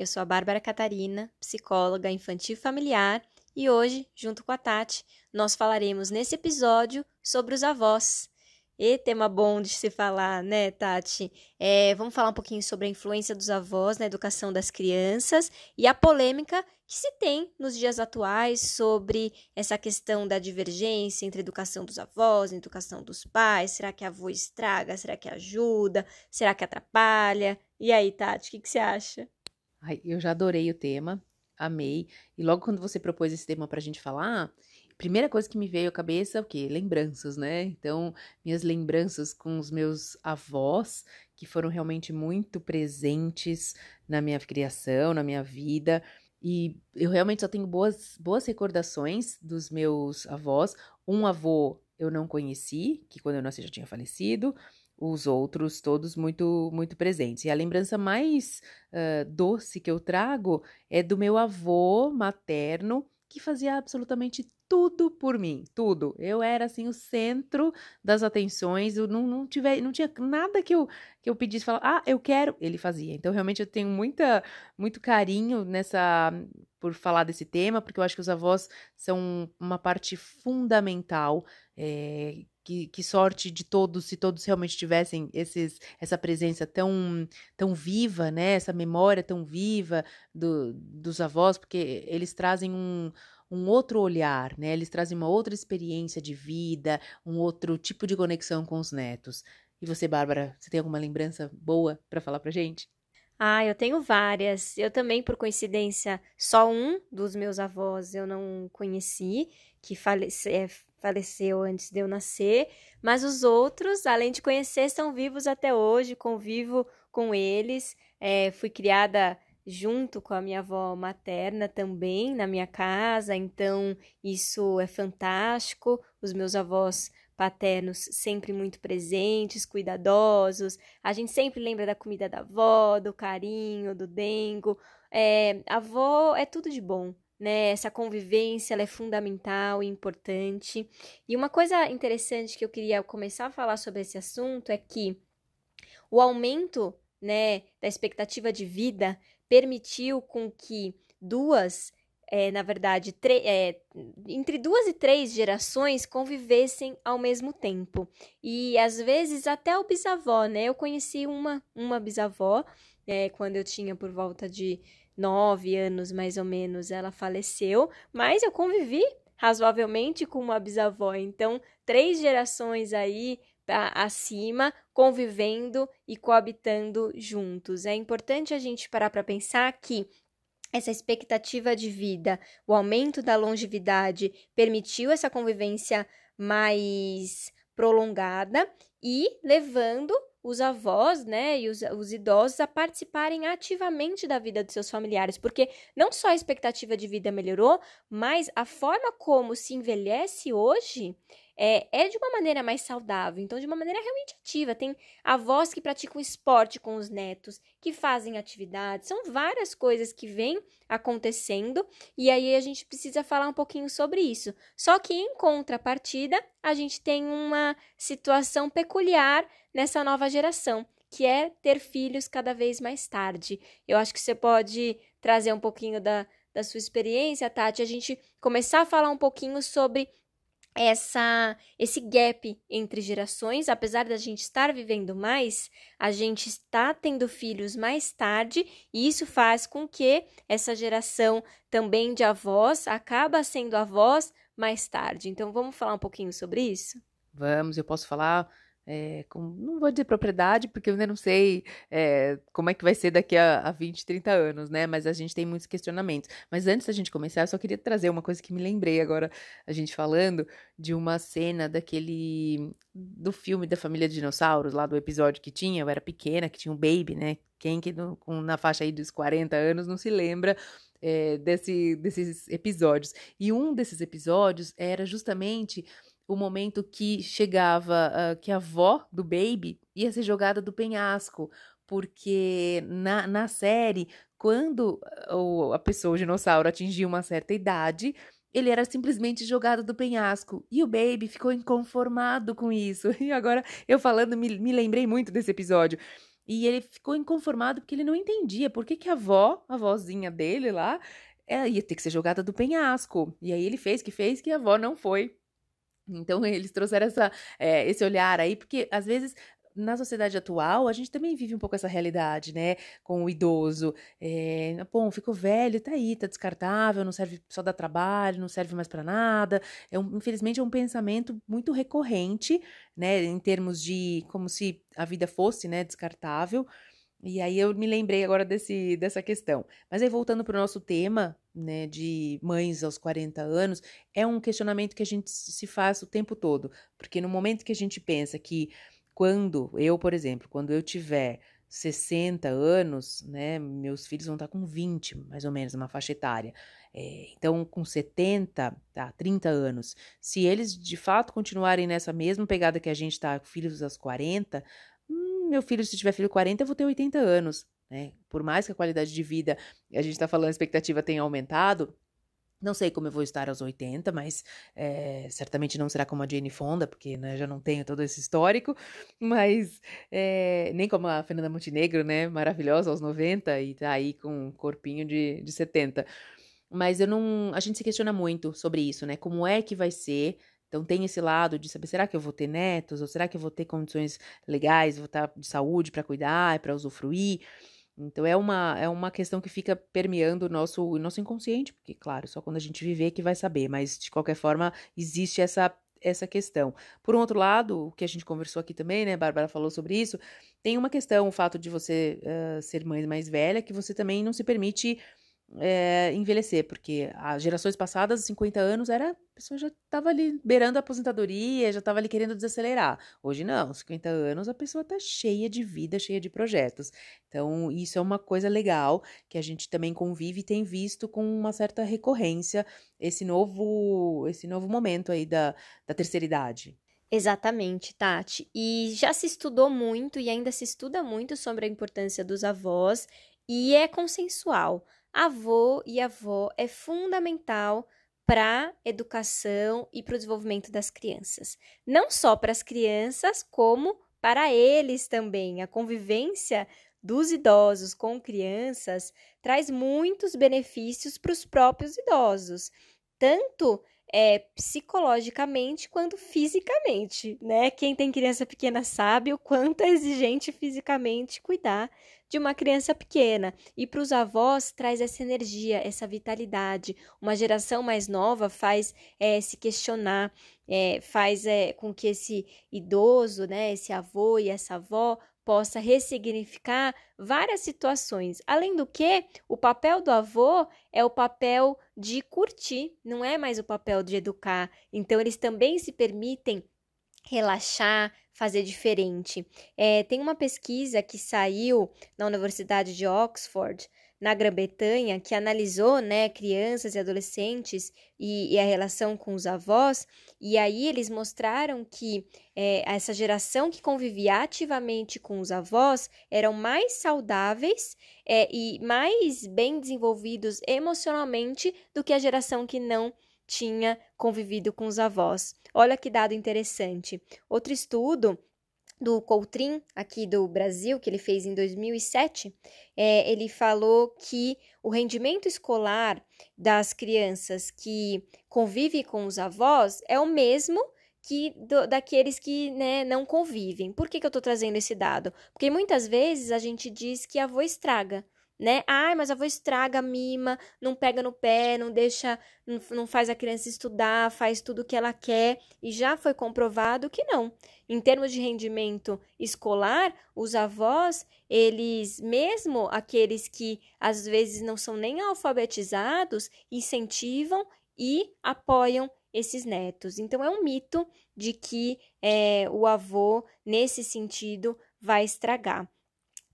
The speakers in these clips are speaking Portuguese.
eu sou a Bárbara Catarina, psicóloga infantil familiar, e hoje, junto com a Tati, nós falaremos nesse episódio sobre os avós. E tema bom de se falar, né, Tati? É, vamos falar um pouquinho sobre a influência dos avós na educação das crianças e a polêmica que se tem nos dias atuais sobre essa questão da divergência entre a educação dos avós e educação dos pais. Será que a avó estraga? Será que ajuda? Será que atrapalha? E aí, Tati, o que, que você acha? Ai, eu já adorei o tema, amei. E logo quando você propôs esse tema para a gente falar, primeira coisa que me veio à cabeça é o quê? Lembranças, né? Então, minhas lembranças com os meus avós, que foram realmente muito presentes na minha criação, na minha vida. E eu realmente só tenho boas, boas recordações dos meus avós. Um avô eu não conheci, que quando eu nasci já tinha falecido. Os outros todos muito muito presentes. E a lembrança mais uh, doce que eu trago é do meu avô materno, que fazia absolutamente tudo por mim, tudo. Eu era assim o centro das atenções, eu não, não, tive, não tinha nada que eu, que eu pedisse, falar, ah, eu quero, ele fazia. Então, realmente, eu tenho muita, muito carinho nessa, por falar desse tema, porque eu acho que os avós são uma parte fundamental, é, que, que, sorte de todos, se todos realmente tivessem esses, essa presença tão, tão viva, né? Essa memória tão viva do, dos avós, porque eles trazem um, um outro olhar, né? Eles trazem uma outra experiência de vida, um outro tipo de conexão com os netos. E você, Bárbara, você tem alguma lembrança boa para falar pra gente? Ah, eu tenho várias. Eu também, por coincidência, só um dos meus avós eu não conheci, que falece, é, faleceu antes de eu nascer, mas os outros, além de conhecer, estão vivos até hoje, convivo com eles. É, fui criada junto com a minha avó materna também na minha casa, então isso é fantástico. Os meus avós paternos sempre muito presentes, cuidadosos. A gente sempre lembra da comida da avó, do carinho, do dengo. É, avó é tudo de bom, né? Essa convivência é fundamental e importante. E uma coisa interessante que eu queria começar a falar sobre esse assunto é que o aumento né, da expectativa de vida permitiu com que duas, é, na verdade, é, entre duas e três gerações convivessem ao mesmo tempo. E às vezes até o bisavó, né? Eu conheci uma, uma bisavó é, quando eu tinha por volta de nove anos, mais ou menos, ela faleceu, mas eu convivi razoavelmente com uma bisavó. Então, três gerações aí acima, convivendo e coabitando juntos. É importante a gente parar para pensar que essa expectativa de vida, o aumento da longevidade permitiu essa convivência mais prolongada e levando os avós, né, e os, os, idosos a participarem ativamente da vida dos seus familiares, porque não só a expectativa de vida melhorou, mas a forma como se envelhece hoje é, é de uma maneira mais saudável, então de uma maneira realmente ativa. Tem avós que praticam esporte com os netos, que fazem atividades, são várias coisas que vêm acontecendo e aí a gente precisa falar um pouquinho sobre isso. Só que em contrapartida, a gente tem uma situação peculiar nessa nova geração, que é ter filhos cada vez mais tarde. Eu acho que você pode trazer um pouquinho da, da sua experiência, Tati, a gente começar a falar um pouquinho sobre essa esse gap entre gerações, apesar da gente estar vivendo mais, a gente está tendo filhos mais tarde, e isso faz com que essa geração também de avós acaba sendo avós mais tarde. Então vamos falar um pouquinho sobre isso? Vamos, eu posso falar é, com, não vou dizer propriedade, porque eu ainda não sei é, como é que vai ser daqui a, a 20, 30 anos, né? Mas a gente tem muitos questionamentos. Mas antes da gente começar, eu só queria trazer uma coisa que me lembrei agora, a gente falando de uma cena daquele. do filme da família de dinossauros, lá do episódio que tinha, eu era pequena, que tinha um baby, né? Quem que no, com, na faixa aí dos 40 anos não se lembra é, desse, desses episódios. E um desses episódios era justamente o momento que chegava, uh, que a avó do baby ia ser jogada do penhasco, porque na, na série, quando a pessoa, o dinossauro, atingia uma certa idade, ele era simplesmente jogado do penhasco. E o Baby ficou inconformado com isso. E agora, eu falando, me, me lembrei muito desse episódio. E ele ficou inconformado porque ele não entendia por que, que a avó, a vozinha dele lá, ela ia ter que ser jogada do penhasco. E aí ele fez que fez que a avó não foi então, eles trouxeram essa, é, esse olhar aí, porque às vezes na sociedade atual, a gente também vive um pouco essa realidade, né? Com o idoso. É, bom, ficou velho, tá aí, tá descartável, não serve só dá trabalho, não serve mais para nada. É um, infelizmente é um pensamento muito recorrente, né? Em termos de como se a vida fosse, né, descartável. E aí eu me lembrei agora desse, dessa questão. Mas aí voltando para o nosso tema, né, de mães aos 40 anos, é um questionamento que a gente se faz o tempo todo. Porque no momento que a gente pensa que quando, eu, por exemplo, quando eu tiver 60 anos, né, meus filhos vão estar com 20, mais ou menos, uma faixa etária. É, então, com 70, tá, 30 anos, se eles de fato continuarem nessa mesma pegada que a gente está, filhos aos 40, meu filho, se tiver filho 40, eu vou ter 80 anos, né? Por mais que a qualidade de vida, a gente está falando, a expectativa tenha aumentado, não sei como eu vou estar aos 80, mas é, certamente não será como a Jane Fonda, porque né, já não tenho todo esse histórico, mas é, nem como a Fernanda Montenegro, né? Maravilhosa aos 90 e tá aí com um corpinho de, de 70. Mas eu não. A gente se questiona muito sobre isso, né? Como é que vai ser então tem esse lado de saber, será que eu vou ter netos? Ou será que eu vou ter condições legais, vou estar de saúde para cuidar, para usufruir? Então é uma, é uma questão que fica permeando o nosso, o nosso inconsciente, porque, claro, só quando a gente viver que vai saber, mas de qualquer forma existe essa, essa questão. Por um outro lado, o que a gente conversou aqui também, né, Bárbara falou sobre isso, tem uma questão, o fato de você uh, ser mãe mais velha, que você também não se permite é, envelhecer, porque as gerações passadas, 50 anos, era a pessoa já estava ali beirando a aposentadoria, já estava ali querendo desacelerar. Hoje não, 50 anos a pessoa está cheia de vida, cheia de projetos. Então, isso é uma coisa legal que a gente também convive e tem visto com uma certa recorrência esse novo, esse novo momento aí da, da terceira idade. Exatamente, Tati. E já se estudou muito e ainda se estuda muito sobre a importância dos avós e é consensual avô e avó é fundamental para educação e para o desenvolvimento das crianças. Não só para as crianças, como para eles também. A convivência dos idosos com crianças traz muitos benefícios para os próprios idosos, tanto é, psicologicamente quanto fisicamente, né? Quem tem criança pequena sabe o quanto é exigente fisicamente cuidar de uma criança pequena. E para os avós traz essa energia, essa vitalidade. Uma geração mais nova faz é, se questionar, é, faz é, com que esse idoso, né, esse avô e essa avó possa ressignificar várias situações. Além do que, o papel do avô é o papel de curtir, não é mais o papel de educar. Então, eles também se permitem relaxar, fazer diferente. É, tem uma pesquisa que saiu na Universidade de Oxford na Grã-Bretanha, que analisou né, crianças e adolescentes e, e, a relação com os avós, e aí eles mostraram que é, essa geração que convivia ativamente com os avós eram mais saudáveis é, e mais bem desenvolvidos emocionalmente do que a geração que não tinha convivido com os avós. Olha que dado interessante. Outro estudo do Coutrin, aqui do Brasil, que ele fez em 2007, é, ele falou que o rendimento escolar das crianças que convivem com os avós é o mesmo que do, daqueles que né, não convivem. Por que, que eu estou trazendo esse dado? Porque muitas vezes a gente diz que avô estraga, né? Ai, mas a avó estraga, mima, não pega no pé, não deixa, não, faz a criança estudar, faz tudo o que ela quer. E já foi comprovado que não. Em termos de rendimento escolar, os avós, eles, mesmo aqueles que às vezes não são nem alfabetizados, incentivam e apoiam esses netos. Então, é um mito de que é, o avô, nesse sentido, vai estragar.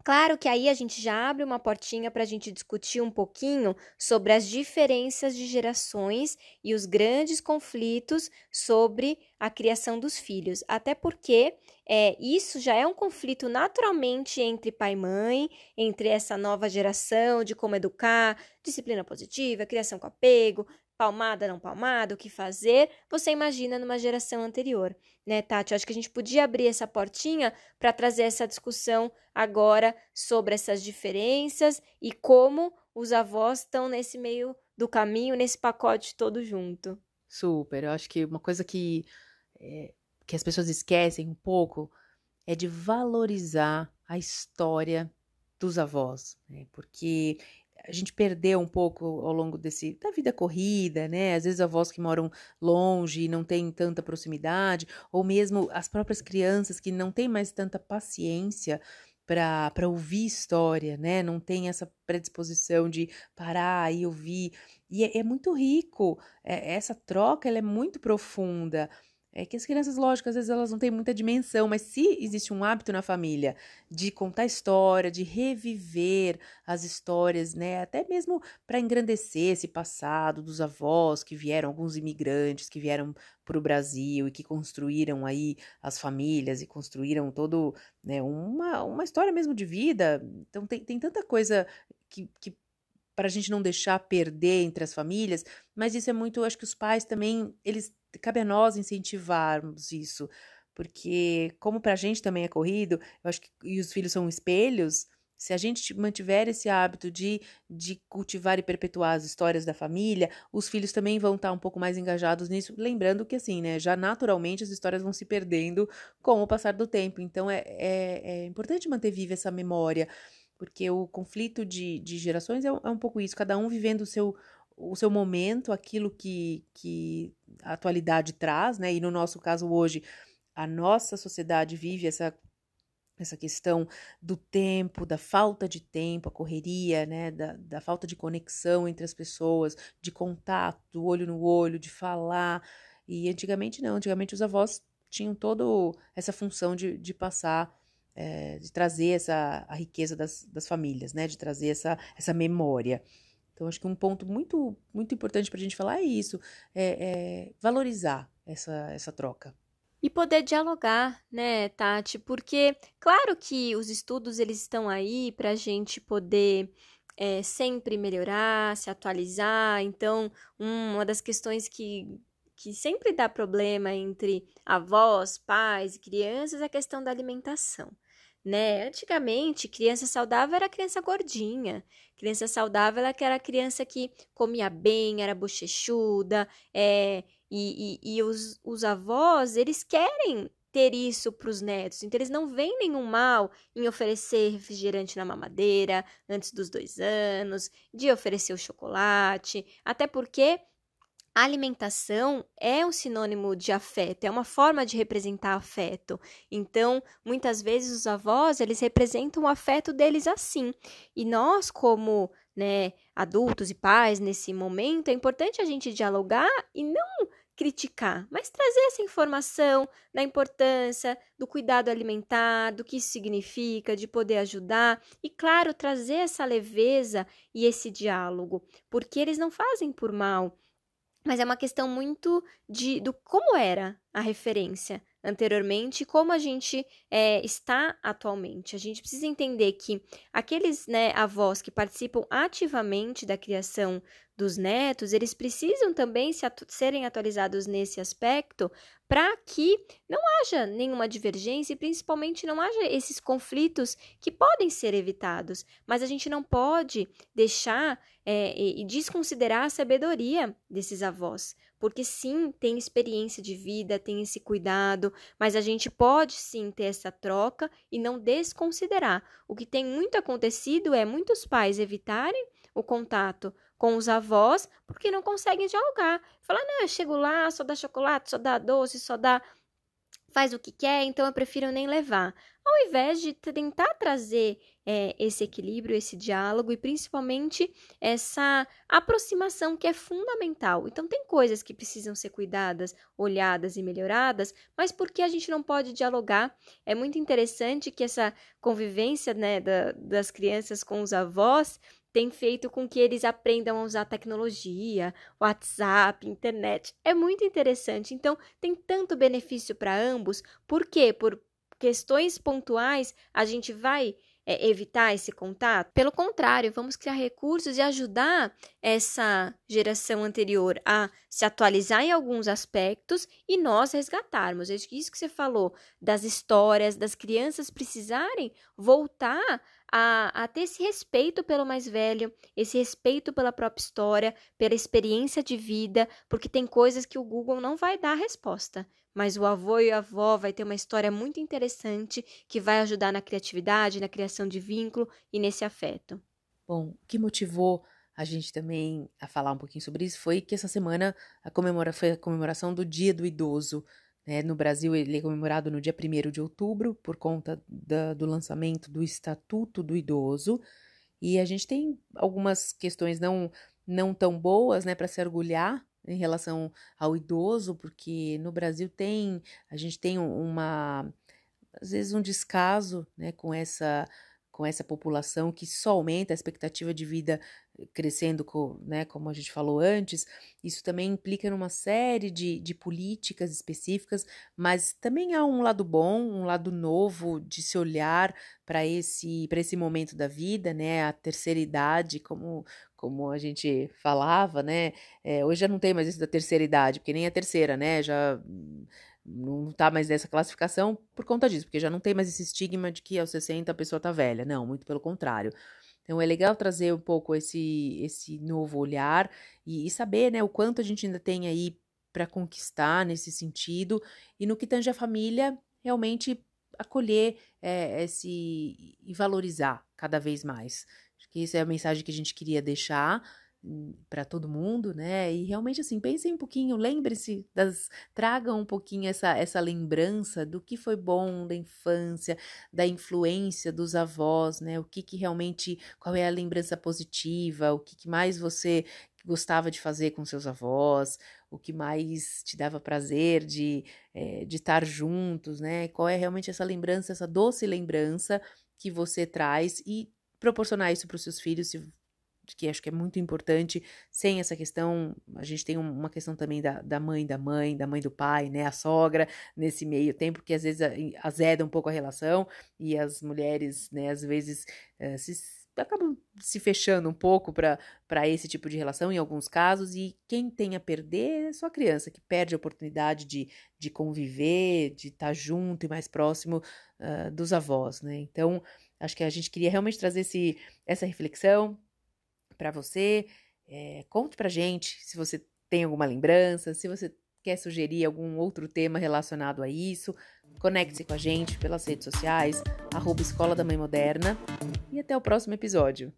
Claro que aí a gente já abre uma portinha para a gente discutir um pouquinho sobre as diferenças de gerações e os grandes conflitos sobre a criação dos filhos. Até porque é, isso já é um conflito naturalmente entre pai e mãe, entre essa nova geração de como educar, disciplina positiva, criação com apego, palmada, não palmada, o que fazer, você imagina numa geração anterior, né, Tati? Eu acho que a gente podia abrir essa portinha para trazer essa discussão agora sobre essas diferenças e como os avós estão nesse meio do caminho, nesse pacote todo junto. Super. Eu acho que uma coisa que, é, que as pessoas esquecem um pouco é de valorizar a história dos avós, né? Porque a gente perdeu um pouco ao longo desse da vida corrida, né? Às vezes avós que moram longe e não têm tanta proximidade, ou mesmo as próprias crianças que não têm mais tanta paciência para ouvir história, né? Não tem essa predisposição de parar e ouvir. E é, é muito rico. É, essa troca ela é muito profunda. É que as crianças, lógico, às vezes elas não têm muita dimensão, mas se existe um hábito na família de contar história, de reviver as histórias, né, até mesmo para engrandecer esse passado dos avós que vieram, alguns imigrantes que vieram para o Brasil e que construíram aí as famílias e construíram todo, né, uma, uma história mesmo de vida. Então tem, tem tanta coisa que, que para a gente não deixar perder entre as famílias, mas isso é muito, acho que os pais também, eles cabe a nós incentivarmos isso, porque como para a gente também é corrido, eu acho que e os filhos são espelhos, se a gente mantiver esse hábito de, de cultivar e perpetuar as histórias da família, os filhos também vão estar um pouco mais engajados nisso. Lembrando que, assim, né, já naturalmente as histórias vão se perdendo com o passar do tempo. Então, é, é, é importante manter viva essa memória, porque o conflito de, de gerações é, é um pouco isso, cada um vivendo o seu, o seu momento, aquilo que, que a atualidade traz, né? E no nosso caso hoje, a nossa sociedade vive essa essa questão do tempo, da falta de tempo, a correria, né, da, da falta de conexão entre as pessoas, de contato, do olho no olho, de falar. E antigamente não, antigamente os avós tinham toda essa função de, de passar, é, de trazer essa, a riqueza das, das famílias, né, de trazer essa, essa memória. Então, acho que um ponto muito, muito importante para a gente falar é isso, é, é valorizar essa, essa troca. E poder dialogar, né, Tati? Porque, claro que os estudos eles estão aí para a gente poder é, sempre melhorar, se atualizar. Então, uma das questões que, que sempre dá problema entre avós, pais e crianças é a questão da alimentação né? Antigamente, criança saudável era criança gordinha. Criança saudável era aquela criança que comia bem, era bochechuda, é, e, e, e os, os avós, eles querem ter isso para os netos. Então, eles não veem nenhum mal em oferecer refrigerante na mamadeira antes dos dois anos, de oferecer o chocolate, até porque a alimentação é um sinônimo de afeto, é uma forma de representar afeto. Então, muitas vezes os avós, eles representam o afeto deles assim. E nós, como né, adultos e pais nesse momento, é importante a gente dialogar e não criticar, mas trazer essa informação da importância do cuidado alimentar, do que isso significa, de poder ajudar e, claro, trazer essa leveza e esse diálogo, porque eles não fazem por mal, mas é uma questão muito de do como era a referência anteriormente e como a gente é, está atualmente. A gente precisa entender que aqueles né, avós que participam ativamente da criação dos netos, eles precisam também se atu serem atualizados nesse aspecto para que não haja nenhuma divergência e principalmente não haja esses conflitos que podem ser evitados. Mas a gente não pode deixar é, e desconsiderar a sabedoria desses avós, porque sim, tem experiência de vida, tem esse cuidado, mas a gente pode sim ter essa troca e não desconsiderar. O que tem muito acontecido é muitos pais evitarem o contato com os avós porque não conseguem dialogar. Falar, não, eu chego lá, só dá chocolate, só dá doce, só dá. faz o que quer, então eu prefiro nem levar. Ao invés de tentar trazer é, esse equilíbrio, esse diálogo e principalmente essa aproximação que é fundamental. Então, tem coisas que precisam ser cuidadas, olhadas e melhoradas, mas porque a gente não pode dialogar? É muito interessante que essa convivência né, da, das crianças com os avós tem feito com que eles aprendam a usar tecnologia, WhatsApp, internet. É muito interessante. Então, tem tanto benefício para ambos. Por quê? Por questões pontuais, a gente vai é, evitar esse contato? Pelo contrário, vamos criar recursos e ajudar essa geração anterior a se atualizar em alguns aspectos e nós resgatarmos. Isso que você falou das histórias, das crianças precisarem voltar a, a ter esse respeito pelo mais velho, esse respeito pela própria história, pela experiência de vida, porque tem coisas que o Google não vai dar resposta. Mas o avô e a avó vai ter uma história muito interessante que vai ajudar na criatividade, na criação de vínculo e nesse afeto. Bom, o que motivou a gente também a falar um pouquinho sobre isso foi que essa semana a comemora, foi a comemoração do Dia do Idoso. Né? No Brasil, ele é comemorado no dia 1 de outubro, por conta da, do lançamento do Estatuto do Idoso. E a gente tem algumas questões não, não tão boas né, para se orgulhar em relação ao idoso, porque no Brasil tem, a gente tem uma, às vezes, um descaso né, com essa com essa população que só aumenta a expectativa de vida crescendo, com, né, como a gente falou antes, isso também implica numa série de, de políticas específicas, mas também há um lado bom, um lado novo de se olhar para esse, esse momento da vida, né, a terceira idade, como, como a gente falava, né, é, hoje já não tem mais isso da terceira idade, porque nem a terceira, né, já não tá mais nessa classificação por conta disso, porque já não tem mais esse estigma de que aos 60 a pessoa tá velha. Não, muito pelo contrário. Então é legal trazer um pouco esse esse novo olhar e, e saber, né, o quanto a gente ainda tem aí para conquistar nesse sentido e no que tange a família, realmente acolher é, esse e valorizar cada vez mais. Acho que essa é a mensagem que a gente queria deixar para todo mundo, né? E realmente assim, pensem um pouquinho, lembre-se das tragam um pouquinho essa essa lembrança do que foi bom da infância, da influência dos avós, né? O que que realmente qual é a lembrança positiva, o que, que mais você gostava de fazer com seus avós, o que mais te dava prazer de, é, de estar juntos, né? Qual é realmente essa lembrança, essa doce lembrança que você traz e proporcionar isso para os seus filhos, se que acho que é muito importante, sem essa questão, a gente tem uma questão também da, da mãe da mãe, da mãe do pai, né, a sogra, nesse meio tempo, que às vezes azeda um pouco a relação, e as mulheres, né, às vezes uh, se, acabam se fechando um pouco para esse tipo de relação, em alguns casos, e quem tem a perder é só a criança, que perde a oportunidade de, de conviver, de estar tá junto e mais próximo uh, dos avós, né, então... Acho que a gente queria realmente trazer esse, essa reflexão, para você. É, conte pra gente se você tem alguma lembrança, se você quer sugerir algum outro tema relacionado a isso. Conecte-se com a gente pelas redes sociais, arroba Escola da Mãe Moderna. E até o próximo episódio.